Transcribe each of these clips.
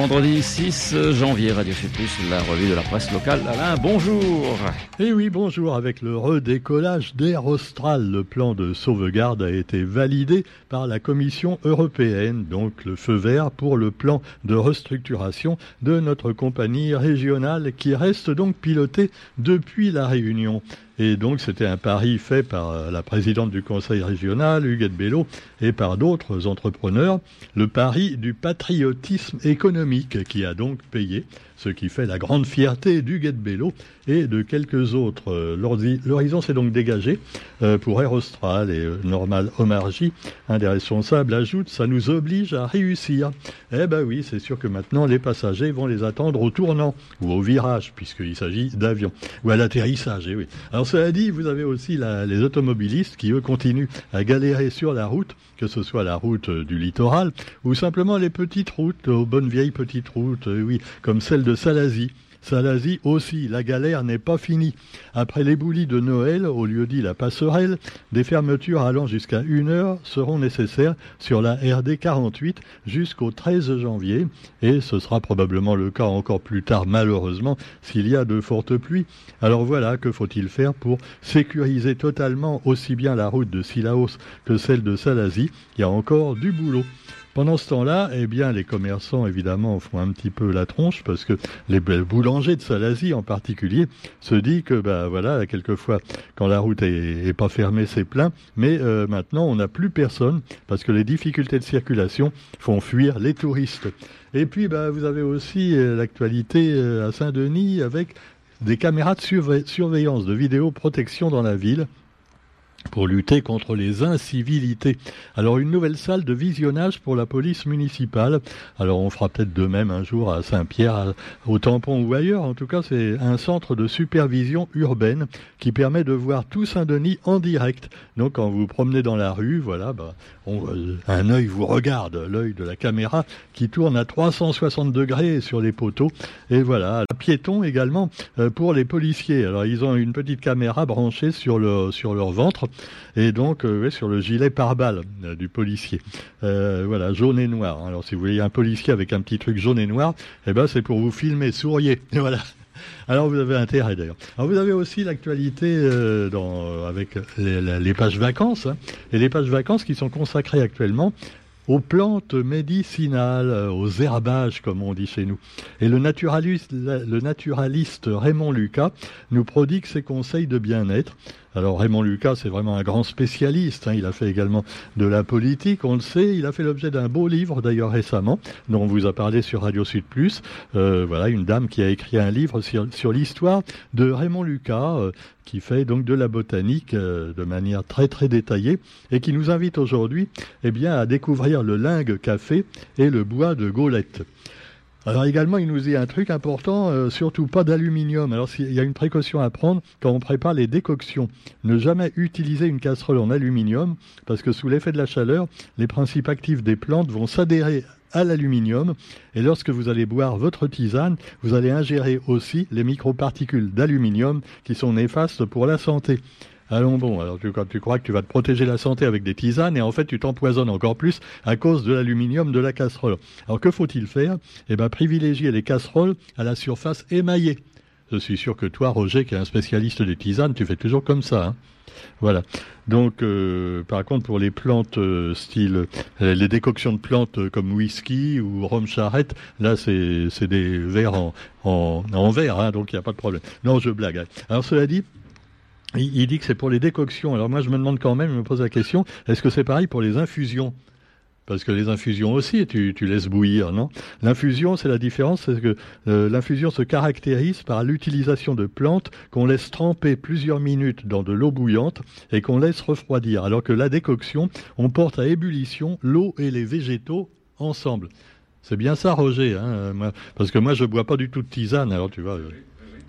Vendredi 6 janvier, Radio Plus, la revue de la presse locale. Alain, bonjour. Et eh oui, bonjour. Avec le redécollage d'Air Austral, le plan de sauvegarde a été validé par la Commission européenne, donc le feu vert pour le plan de restructuration de notre compagnie régionale qui reste donc pilotée depuis la Réunion. Et donc c'était un pari fait par euh, la présidente du conseil régional, Huguette Bello, et par d'autres entrepreneurs, le pari du patriotisme économique qui a donc payé ce qui fait la grande fierté du Guet Bello et de quelques autres. Euh, l'horizon s'est donc dégagé euh, pour Air et euh, Normal Omarji, un des responsables, ajoute ça nous oblige à réussir. Eh ben oui, c'est sûr que maintenant les passagers vont les attendre au tournant ou au virage, puisqu'il s'agit d'avions, ou à l'atterrissage. Eh oui. Alors cela dit, vous avez aussi les automobilistes qui, eux, continuent à galérer sur la route, que ce soit la route du littoral ou simplement les petites routes, aux bonnes vieilles petites routes, oui, comme celle de Salazie. Salazie aussi, la galère n'est pas finie. Après l'éboulis de Noël, au lieu dit la passerelle, des fermetures allant jusqu'à une heure seront nécessaires sur la RD 48 jusqu'au 13 janvier, et ce sera probablement le cas encore plus tard malheureusement s'il y a de fortes pluies. Alors voilà, que faut-il faire pour sécuriser totalement aussi bien la route de Silaos que celle de Salazie? Il y a encore du boulot. Pendant ce temps-là, eh bien, les commerçants, évidemment, font un petit peu la tronche parce que les boulangers de Salazie, en particulier, se disent que, bah, voilà, quelquefois, quand la route est, pas fermée, c'est plein. Mais euh, maintenant, on n'a plus personne parce que les difficultés de circulation font fuir les touristes. Et puis, bah, vous avez aussi euh, l'actualité euh, à Saint-Denis avec des caméras de surveillance, de vidéoprotection dans la ville pour lutter contre les incivilités. Alors une nouvelle salle de visionnage pour la police municipale. Alors on fera peut-être de même un jour à Saint-Pierre, au Tampon ou ailleurs. En tout cas, c'est un centre de supervision urbaine qui permet de voir tout Saint-Denis en direct. Donc quand vous promenez dans la rue, voilà, bah, un œil vous regarde, l'œil de la caméra qui tourne à 360 degrés sur les poteaux. Et voilà, piéton également euh, pour les policiers. Alors ils ont une petite caméra branchée sur, sur leur ventre et donc euh, sur le gilet pare-balles euh, du policier. Euh, voilà, jaune et noir. Alors si vous voyez un policier avec un petit truc jaune et noir, eh ben c'est pour vous filmer, souriez. Voilà. Alors vous avez intérêt d'ailleurs. Alors vous avez aussi l'actualité avec les, pages vacances hein. et les pages vacances qui sont consacrées actuellement aux plantes médicinales, aux herbages comme on dit chez nous. Et le naturaliste, le naturaliste Raymond Lucas nous prodigue ses conseils de bien-être. Alors Raymond Lucas, c'est vraiment un grand spécialiste. Hein. Il a fait également de la politique, on le sait. Il a fait l'objet d'un beau livre d'ailleurs récemment, dont on vous a parlé sur Radio Sud Plus. Euh, voilà, une dame qui a écrit un livre sur, l'histoire de Raymond Lucas, euh, qui fait donc de la botanique euh, de manière très très détaillée et qui nous invite aujourd'hui, eh bien, à découvrir le lingue café et le bois de Gaulette. Alors également, il nous dit un truc important, euh, surtout pas d'aluminium. Alors il y a une précaution à prendre quand on prépare les décoctions. Ne jamais utiliser une casserole en aluminium parce que sous l'effet de la chaleur, les principes actifs des plantes vont s'adhérer à l'aluminium et lorsque vous allez boire votre tisane, vous allez ingérer aussi les microparticules d'aluminium qui sont néfastes pour la santé. Allons bon, alors tu, crois que tu vas te protéger la santé avec des tisanes et en fait tu t'empoisonnes encore plus à cause de l'aluminium de la casserole. Alors que faut-il faire? Eh bien privilégier les casseroles à la surface émaillée. Je suis sûr que toi, Roger, qui est un spécialiste des tisanes, tu fais toujours comme ça. Hein voilà. Donc, euh, par contre, pour les plantes euh, style, euh, les décoctions de plantes comme whisky ou rhum charrette, là, c'est des verres en, en, en verre, hein, donc il n'y a pas de problème. Non, je blague. Hein. Alors, cela dit, il, dit que c'est pour les décoctions. Alors moi, je me demande quand même, je me pose la question, est-ce que c'est pareil pour les infusions? Parce que les infusions aussi, tu, laisses bouillir, non? L'infusion, c'est la différence, c'est que euh, l'infusion se caractérise par l'utilisation de plantes qu'on laisse tremper plusieurs minutes dans de l'eau bouillante et qu'on laisse refroidir, alors que la décoction, on porte à ébullition l'eau et les végétaux ensemble. C'est bien ça, Roger, hein parce que moi, je bois pas du tout de tisane, alors tu vois.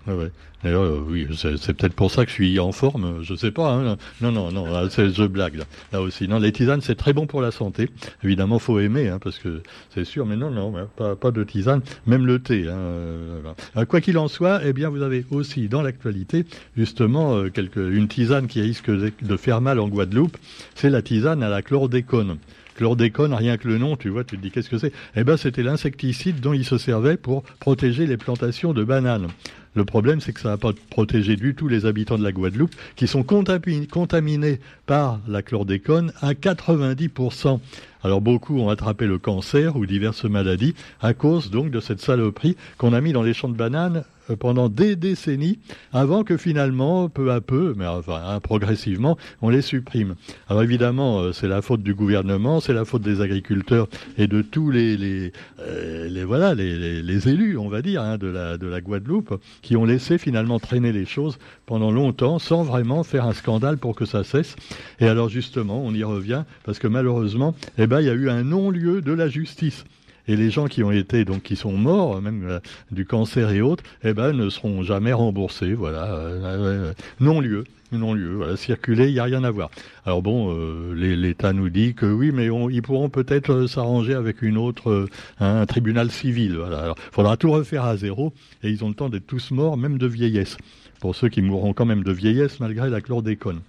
Euh, Ouais, euh, oui, c'est peut-être pour ça que je suis en forme, je sais pas. Hein. Non, non, non, je blague là, là aussi. Non, les tisanes, c'est très bon pour la santé. Évidemment, faut aimer, hein, parce que c'est sûr. Mais non, non, pas, de tisane, même le thé. Hein, euh, quoi qu'il en soit, eh bien, vous avez aussi dans l'actualité justement euh, une tisane qui risque de faire mal en Guadeloupe. C'est la tisane à la chlordécone. Chlordécone, rien que le nom, tu vois, tu te dis qu'est-ce que c'est? Eh ben, c'était l'insecticide dont il se servait pour protéger les plantations de bananes. Le problème, c'est que ça n'a pas protégé du tout les habitants de la Guadeloupe, qui sont contaminés par la chlordécone à 90%. Alors beaucoup ont attrapé le cancer ou diverses maladies à cause donc de cette saloperie qu'on a mis dans les champs de bananes pendant des décennies avant que finalement, peu à peu, mais enfin hein, progressivement, on les supprime. Alors évidemment, euh, c'est la faute du gouvernement, c'est la faute des agriculteurs et de tous les, euh, voilà les, élus, on va dire, hein, de, la, de la Guadeloupe, qui ont laissé finalement traîner les choses pendant longtemps sans vraiment faire un scandale pour que ça cesse. Et alors justement, on y revient parce que malheureusement, eh ben, il y a eu un non-lieu de la justice et les gens qui ont été donc qui sont morts même euh, du cancer et autres eh ben ne seront jamais remboursés voilà euh, non lieu non lieu voilà circuler il y a rien à voir. Alors bon euh, l'État nous dit que oui mais ils pourront peut-être s'arranger avec une autre un tribunal civil voilà. Alors faudra tout refaire à zéro et ils ont le temps d'être tous morts même de vieillesse pour ceux qui mourront quand même de vieillesse malgré la chlordécone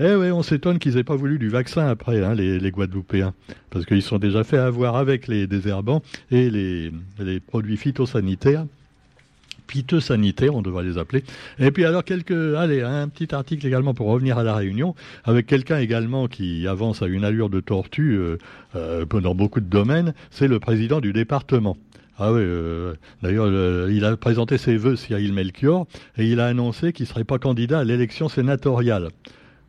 eh oui, on s'étonne qu'ils aient pas voulu du vaccin après, hein, les, Guadeloupéens, parce qu'ils sont déjà fait avoir avec les désherbants et les, produits phytosanitaires sanitaires, on devrait les appeler. Et puis alors quelques, allez, un petit article également pour revenir à la Réunion, avec quelqu'un également qui avance à une allure de tortue euh, euh, dans beaucoup de domaines, c'est le président du département. Ah oui, euh, d'ailleurs, il a présenté ses vœux Cyril Melchior et il a annoncé qu'il ne serait pas candidat à l'élection sénatoriale.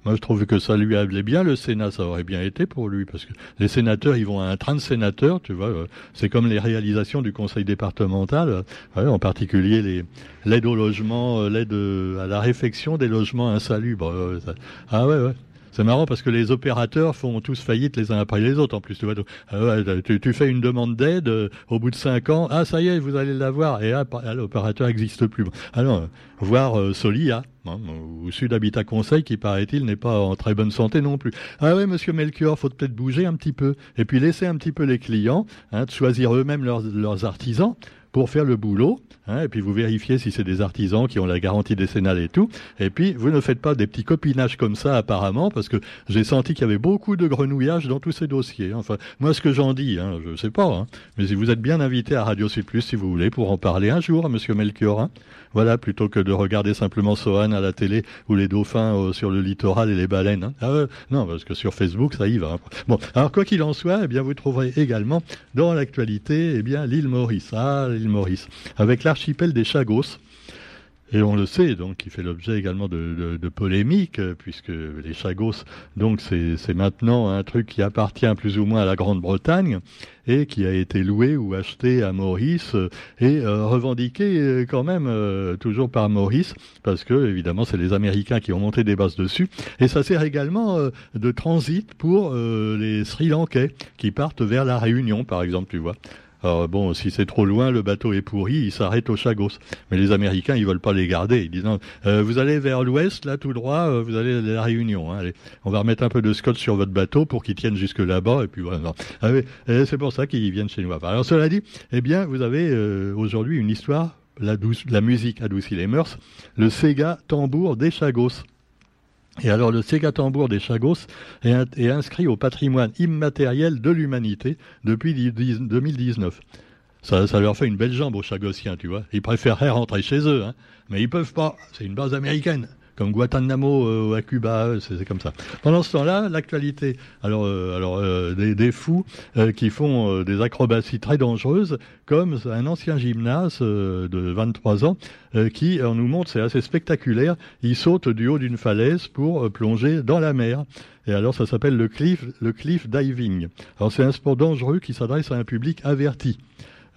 Moi, je trouve que ça lui allait bien. Le Sénat, ça aurait bien été pour lui, parce que les sénateurs, ils vont à un train de sénateurs, tu vois. Euh, c'est comme les réalisations du conseil départemental, euh, en particulier l'aide au logement, euh, l'aide à la réfection des logements insalubres. ah ouais, ouais. C'est marrant parce que les opérateurs font tous faillite les uns après les autres. En plus, tu vois, tu, fais une demande d'aide au bout de cinq ans. Ah, ça y est, vous allez l'avoir. Et ah, l'opérateur n'existe plus. Alors, voir Solia, Hein, ou Sud Habitat Conseil, qui paraît-il n'est pas en très bonne santé non plus. Ah ouais, monsieur Melchior, faut peut-être bouger un petit peu, et puis laisser un petit peu les clients, hein, de choisir eux-mêmes leurs, artisans pour faire le boulot, hein, et puis vous vérifiez si c'est des artisans qui ont la garantie décennale et tout, et puis vous ne faites pas des petits copinages comme ça apparemment, parce que j'ai senti qu'il y avait beaucoup de grenouillage dans tous ces dossiers. Enfin, moi ce que j'en dis, hein, je sais pas, mais si vous êtes bien invité à Radio Sud Plus si vous voulez pour en parler un jour, monsieur Melchior. Voilà, plutôt que de regarder simplement Sohan à la télé ou les dauphins euh, sur le littoral et les baleines. Hein. Ah, non, parce que sur Facebook, ça y va. Hein. Bon, alors quoi qu'il en soit, eh bien, vous trouverez également dans l'actualité, eh bien, l'île Maurice. Ah, Maurice, avec l'archipel des Chagos. Et on le sait, donc, qui fait l'objet également de, polémiques, puisque les Chagos, donc, c'est maintenant un truc qui appartient plus ou moins à la Grande-Bretagne et qui a été loué ou acheté à Maurice et euh, revendiqué euh, quand même euh, toujours par Maurice, parce que évidemment, c'est les Américains qui ont monté des bases dessus. Et ça sert également de transit pour les Sri Lankais qui partent vers la Réunion, par exemple, tu vois. Alors bon, si c'est trop loin, le bateau est pourri, il s'arrête au Chagos. Mais les Américains, ils veulent pas les garder. Ils disent euh, vous allez vers l'ouest, là tout droit, euh, vous allez à la Réunion. Hein. on va remettre un peu de scotch sur votre bateau pour qu'il tienne jusque là-bas. Et puis voilà. Ah c'est pour ça qu'ils viennent chez nous. Alors cela dit, eh bien, vous avez euh, aujourd'hui une histoire. La, la musique adoucit les mœurs. Le Sega tambour des Chagos. Et alors le Ségatambour des Chagos est, inscrit au patrimoine immatériel de l'humanité depuis 2019. Ça, ça, leur fait une belle jambe aux Chagossiens, tu vois. Ils préféreraient rentrer chez eux, hein. mais ils peuvent pas. C'est une base américaine comme Guantanamo euh, à Cuba, euh, c'est comme ça. Pendant ce temps-là, l'actualité. Alors, euh, alors des, des, fous qui font des acrobaties très dangereuses, comme un ancien gymnase de 23 ans qui, nous montre, c'est assez spectaculaire. Il saute du haut d'une falaise pour plonger dans la mer. Et alors, ça s'appelle le cliff, le cliff diving. Alors, c'est un sport dangereux qui s'adresse à un public averti.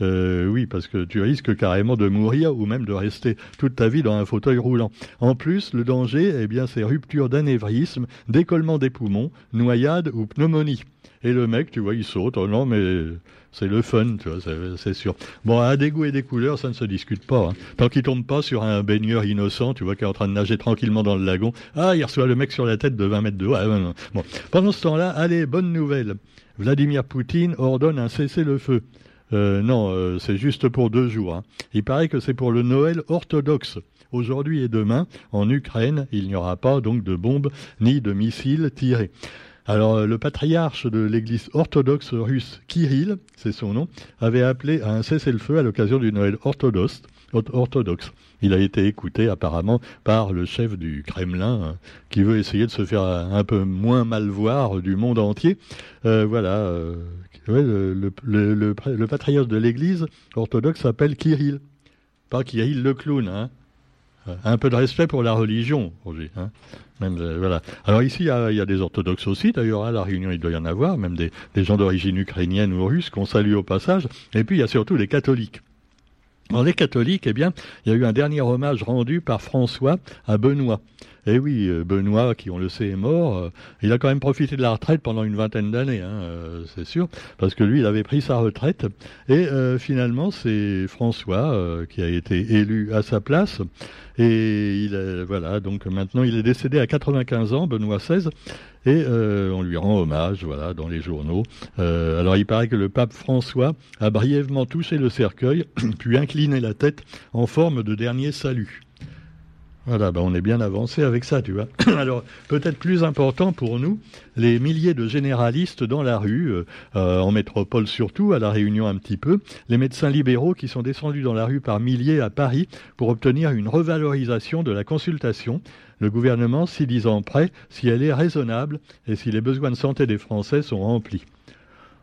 Euh, oui, parce que tu risques carrément de mourir ou même de rester toute ta vie dans un fauteuil roulant. En plus, le danger, eh bien, c'est rupture d'anévrisme, décollement des poumons, noyade ou pneumonie. Et le mec, tu vois, il saute. Oh non, mais c'est le fun, tu vois, c'est sûr. Bon, à des goûts et des couleurs, ça ne se discute pas. Hein. Tant qu'il tombe pas sur un baigneur innocent, tu vois, qui est en train de nager tranquillement dans le lagon, ah, il reçoit le mec sur la tête de 20 mètres de haut. Ah. Pendant ce temps-là, allez, bonne nouvelle. Vladimir Poutine ordonne un cessez-le-feu. Euh, non, euh, c'est juste pour deux jours. Hein. Il paraît que c'est pour le Noël orthodoxe. Aujourd'hui et demain, en Ukraine, il n'y aura pas donc de bombes ni de missiles tirés. Alors, le patriarche de l'église orthodoxe russe, Kirill, c'est son nom, avait appelé à un cessez-le-feu à l'occasion du Noël orthodoxe. Il a été écouté apparemment par le chef du Kremlin, hein, qui veut essayer de se faire un peu moins mal voir du monde entier. Euh, voilà. Euh, le, le, patriarche de l'église orthodoxe s'appelle Kirill. Pas Kirill le clown, hein. Un peu de respect pour la religion. Hein. Euh. Alors ici, il y, a, des orthodoxes aussi, d'ailleurs, à la Réunion, il doit y en avoir, même des, gens d'origine ukrainienne ou russe qu'on salue au passage. Et puis, il y a surtout les catholiques. Dans les catholiques, eh bien, il y a eu un dernier hommage rendu par François à Benoît. Eh oui, euh, Benoît, qui on le sait est mort, euh, il a quand même profité de la retraite pendant une vingtaine d'années, hein, euh, c'est sûr, parce que lui, il avait pris sa retraite. Et finalement, c'est François qui a été élu à sa place. Et il voilà, donc maintenant, il est décédé à 95 ans, Benoît XVI, et on lui rend hommage, voilà, dans les journaux. alors, il paraît que le pape François a brièvement touché le cercueil, puis incliné la tête en forme de dernier salut. Voilà, ben on est bien avancé avec ça, tu vois. Alors, peut-être plus important pour nous, les milliers de généralistes dans la rue, euh, euh, en métropole surtout, à La Réunion un petit peu, les médecins libéraux qui sont descendus dans la rue par milliers à Paris pour obtenir une revalorisation de la consultation. Le gouvernement s'y disant prêt si elle est raisonnable et si les besoins de santé des Français sont remplis.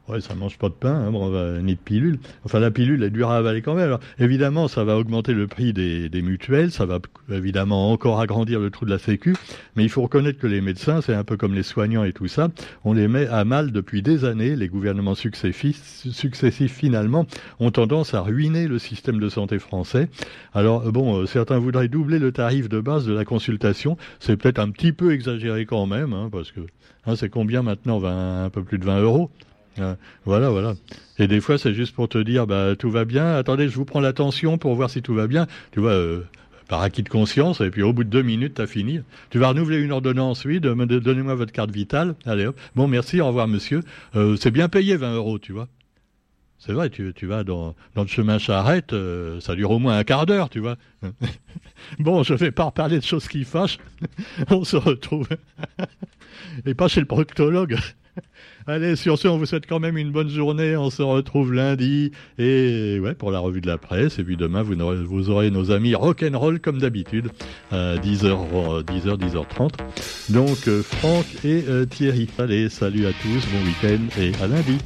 Ouais, ça mange pas de pain, hein, ni de pilule. Enfin, la pilule est dure à avaler quand même. Alors, évidemment, ça va augmenter le prix des, mutuelles, ça va évidemment encore agrandir le trou de la Sécu, mais il faut reconnaître que les médecins, c'est un peu comme les soignants et tout ça, on les met à mal depuis des années. Les gouvernements successifs, successifs finalement, ont tendance à ruiner le système de santé français. Alors, bon, euh, certains voudraient doubler le tarif de base de la consultation. C'est peut-être un petit peu exagéré quand même, hein, parce que hein, c'est combien maintenant? Un peu plus de 20 euros voilà, voilà. Et des fois, c'est juste pour te dire, bah, tout va bien. Attendez, je vous prends l'attention pour voir si tout va bien. Tu vois, euh, par acquis de conscience, et puis au bout de deux minutes, tu as fini. Tu vas renouveler une ordonnance, oui, donnez-moi votre carte vitale. Allez hop. Bon, merci, au revoir, monsieur. Euh, c'est bien payé, 20 euros, tu vois. C'est vrai, tu, vas dans, le chemin charrette, euh, ça dure au moins un quart d'heure, tu vois. bon, je vais pas reparler de choses qui fâchent. On se retrouve. Et pas chez le proctologue. Allez, sur ce, on vous souhaite quand même une bonne journée. On se retrouve lundi et ouais pour la revue de la presse. Et puis demain, vous aurez, vous aurez nos amis rock'n'roll comme d'habitude, à 10h, 10h, 10h30. Donc euh, Franck et euh, Thierry. Allez, salut à tous, bon week-end et à lundi.